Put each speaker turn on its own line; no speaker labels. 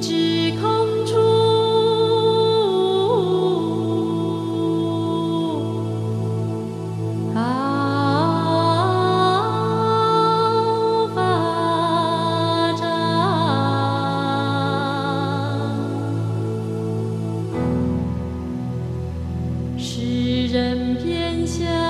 只空出高八丈人篇下